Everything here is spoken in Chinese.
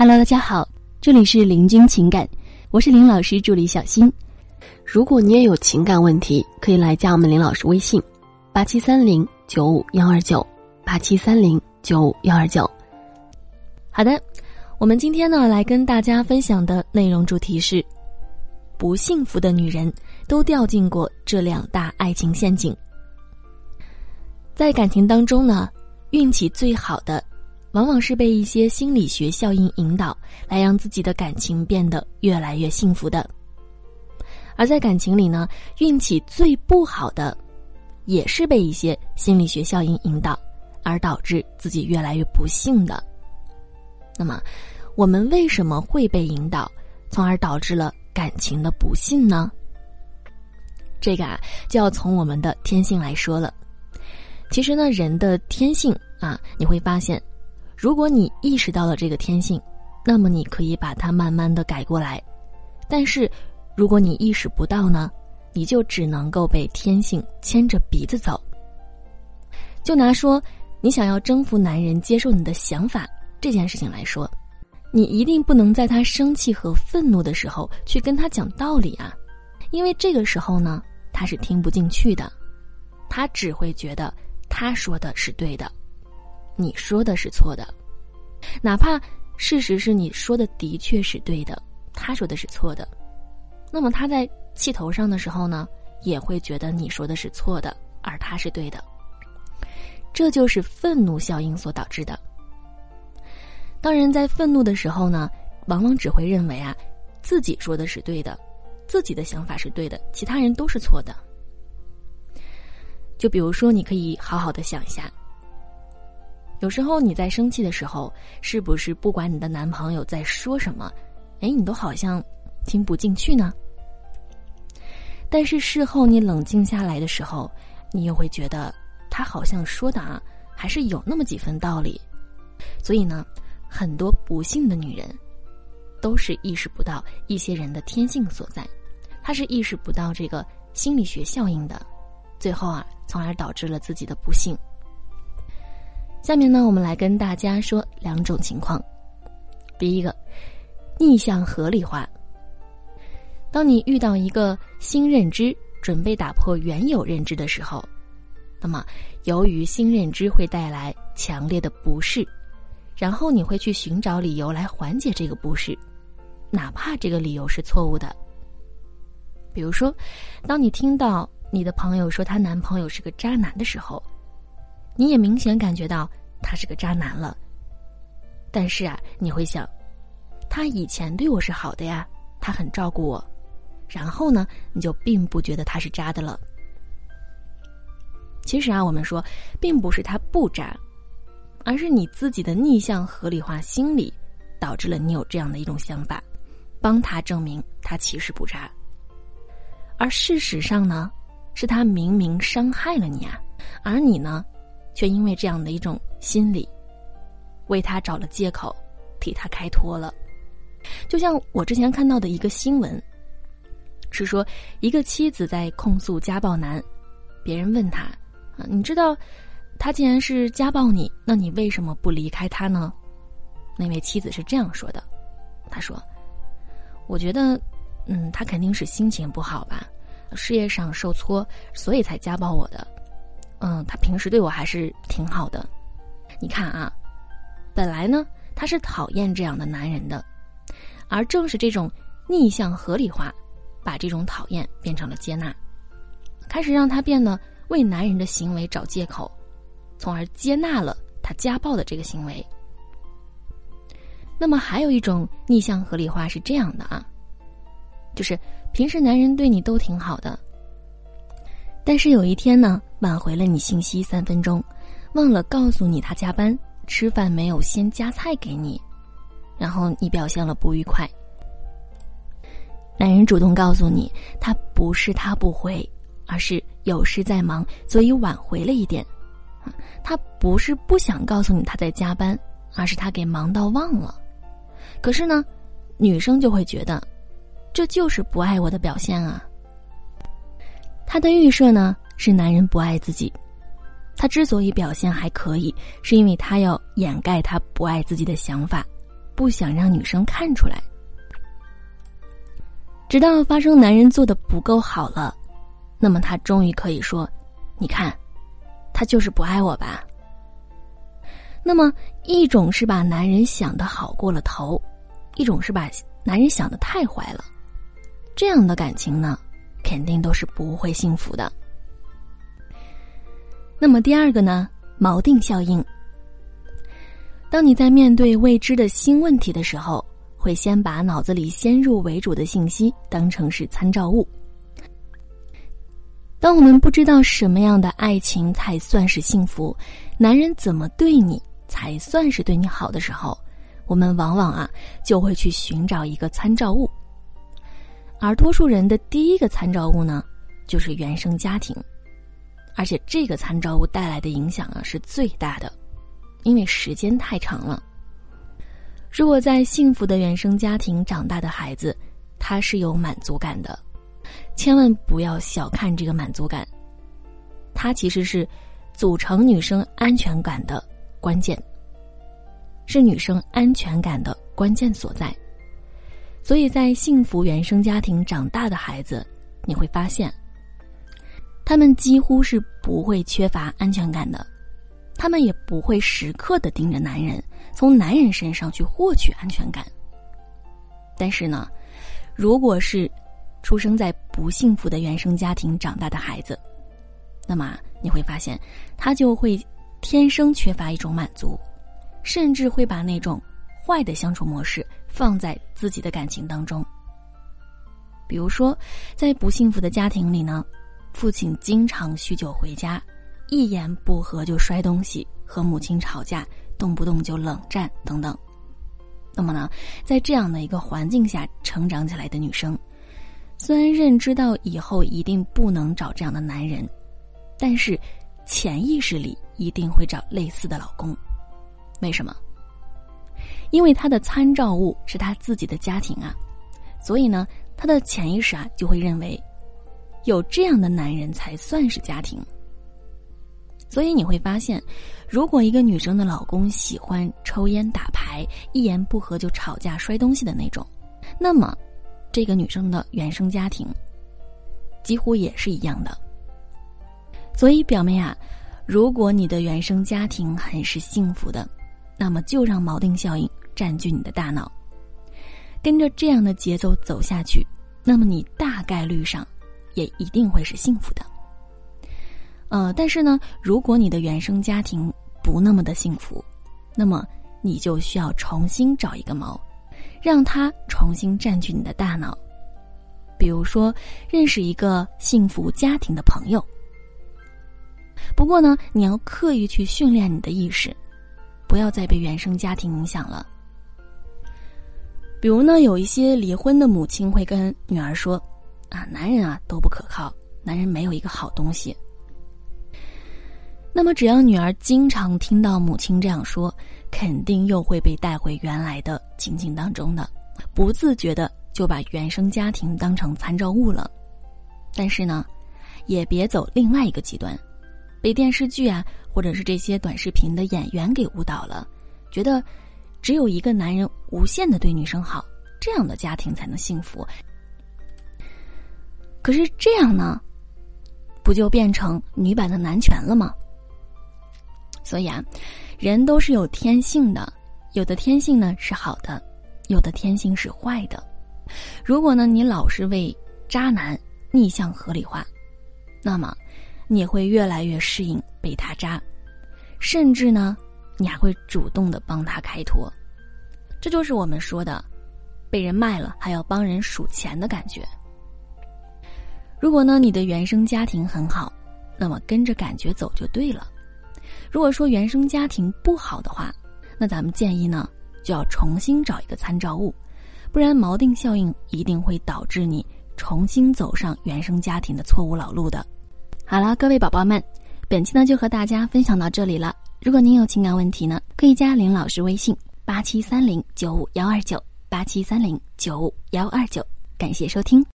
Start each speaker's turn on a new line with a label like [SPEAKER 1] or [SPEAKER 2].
[SPEAKER 1] Hello，大家好，这里是林君情感，我是林老师助理小新。
[SPEAKER 2] 如果你也有情感问题，可以来加我们林老师微信：八七三零九五幺二九八七三零九五幺二九。
[SPEAKER 1] 好的，我们今天呢来跟大家分享的内容主题是：不幸福的女人都掉进过这两大爱情陷阱。在感情当中呢，运气最好的。往往是被一些心理学效应引导，来让自己的感情变得越来越幸福的。而在感情里呢，运气最不好的，也是被一些心理学效应引导，而导致自己越来越不幸的。那么，我们为什么会被引导，从而导致了感情的不幸呢？这个啊，就要从我们的天性来说了。其实呢，人的天性啊，你会发现。如果你意识到了这个天性，那么你可以把它慢慢的改过来。但是，如果你意识不到呢，你就只能够被天性牵着鼻子走。就拿说你想要征服男人接受你的想法这件事情来说，你一定不能在他生气和愤怒的时候去跟他讲道理啊，因为这个时候呢，他是听不进去的，他只会觉得他说的是对的。你说的是错的，哪怕事实是你说的的确是对的，他说的是错的，那么他在气头上的时候呢，也会觉得你说的是错的，而他是对的。这就是愤怒效应所导致的。当人在愤怒的时候呢，往往只会认为啊，自己说的是对的，自己的想法是对的，其他人都是错的。就比如说，你可以好好的想一下。有时候你在生气的时候，是不是不管你的男朋友在说什么，哎，你都好像听不进去呢？但是事后你冷静下来的时候，你又会觉得他好像说的啊，还是有那么几分道理。所以呢，很多不幸的女人，都是意识不到一些人的天性所在，她是意识不到这个心理学效应的，最后啊，从而导致了自己的不幸。下面呢，我们来跟大家说两种情况。第一个，逆向合理化。当你遇到一个新认知，准备打破原有认知的时候，那么由于新认知会带来强烈的不适，然后你会去寻找理由来缓解这个不适，哪怕这个理由是错误的。比如说，当你听到你的朋友说她男朋友是个渣男的时候。你也明显感觉到他是个渣男了，但是啊，你会想，他以前对我是好的呀，他很照顾我，然后呢，你就并不觉得他是渣的了。其实啊，我们说，并不是他不渣，而是你自己的逆向合理化心理，导致了你有这样的一种想法，帮他证明他其实不渣，而事实上呢，是他明明伤害了你啊，而你呢？却因为这样的一种心理，为他找了借口，替他开脱了。就像我之前看到的一个新闻，是说一个妻子在控诉家暴男，别人问他：“啊，你知道，他既然是家暴你，那你为什么不离开他呢？”那位妻子是这样说的：“他说，我觉得，嗯，他肯定是心情不好吧，事业上受挫，所以才家暴我的。”嗯，他平时对我还是挺好的。你看啊，本来呢他是讨厌这样的男人的，而正是这种逆向合理化，把这种讨厌变成了接纳，开始让他变得为男人的行为找借口，从而接纳了他家暴的这个行为。那么还有一种逆向合理化是这样的啊，就是平时男人对你都挺好的。但是有一天呢，挽回了你信息三分钟，忘了告诉你他加班，吃饭没有先夹菜给你，然后你表现了不愉快。男人主动告诉你，他不是他不回，而是有事在忙，所以晚回了一点。他不是不想告诉你他在加班，而是他给忙到忘了。可是呢，女生就会觉得，这就是不爱我的表现啊。他的预设呢是男人不爱自己，他之所以表现还可以，是因为他要掩盖他不爱自己的想法，不想让女生看出来。直到发生男人做的不够好了，那么他终于可以说：“你看，他就是不爱我吧。”那么一种是把男人想的好过了头，一种是把男人想的太坏了，这样的感情呢，肯定都是不会幸福的。那么第二个呢，锚定效应。当你在面对未知的新问题的时候。会先把脑子里先入为主的信息当成是参照物。当我们不知道什么样的爱情才算是幸福，男人怎么对你才算是对你好的时候，我们往往啊就会去寻找一个参照物。而多数人的第一个参照物呢，就是原生家庭，而且这个参照物带来的影响啊是最大的，因为时间太长了。如果在幸福的原生家庭长大的孩子，他是有满足感的，千万不要小看这个满足感。它其实是组成女生安全感的关键，是女生安全感的关键所在。所以在幸福原生家庭长大的孩子，你会发现，他们几乎是不会缺乏安全感的，他们也不会时刻的盯着男人。从男人身上去获取安全感。但是呢，如果是出生在不幸福的原生家庭长大的孩子，那么你会发现，他就会天生缺乏一种满足，甚至会把那种坏的相处模式放在自己的感情当中。比如说，在不幸福的家庭里呢，父亲经常酗酒回家，一言不合就摔东西，和母亲吵架。动不动就冷战等等，那么呢，在这样的一个环境下成长起来的女生，虽然认知到以后一定不能找这样的男人，但是潜意识里一定会找类似的老公。为什么？因为她的参照物是她自己的家庭啊，所以呢，她的潜意识啊就会认为，有这样的男人才算是家庭。所以你会发现，如果一个女生的老公喜欢抽烟打牌，一言不合就吵架摔东西的那种，那么，这个女生的原生家庭，几乎也是一样的。所以表妹啊，如果你的原生家庭很是幸福的，那么就让锚定效应占据你的大脑，跟着这样的节奏走下去，那么你大概率上，也一定会是幸福的。呃，但是呢，如果你的原生家庭不那么的幸福，那么你就需要重新找一个锚，让他重新占据你的大脑。比如说，认识一个幸福家庭的朋友。不过呢，你要刻意去训练你的意识，不要再被原生家庭影响了。比如呢，有一些离婚的母亲会跟女儿说：“啊，男人啊都不可靠，男人没有一个好东西。”那么，只要女儿经常听到母亲这样说，肯定又会被带回原来的情景当中的，不自觉的就把原生家庭当成参照物了。但是呢，也别走另外一个极端，被电视剧啊，或者是这些短视频的演员给误导了，觉得只有一个男人无限的对女生好，这样的家庭才能幸福。可是这样呢，不就变成女版的男权了吗？所以啊，人都是有天性的，有的天性呢是好的，有的天性是坏的。如果呢你老是为渣男逆向合理化，那么你会越来越适应被他渣，甚至呢你还会主动的帮他开脱。这就是我们说的，被人卖了还要帮人数钱的感觉。如果呢你的原生家庭很好，那么跟着感觉走就对了。如果说原生家庭不好的话，那咱们建议呢就要重新找一个参照物，不然锚定效应一定会导致你重新走上原生家庭的错误老路的。好了，各位宝宝们，本期呢就和大家分享到这里了。如果您有情感问题呢，可以加林老师微信八七三零九五幺二九八七三零九五幺二九，感谢收听。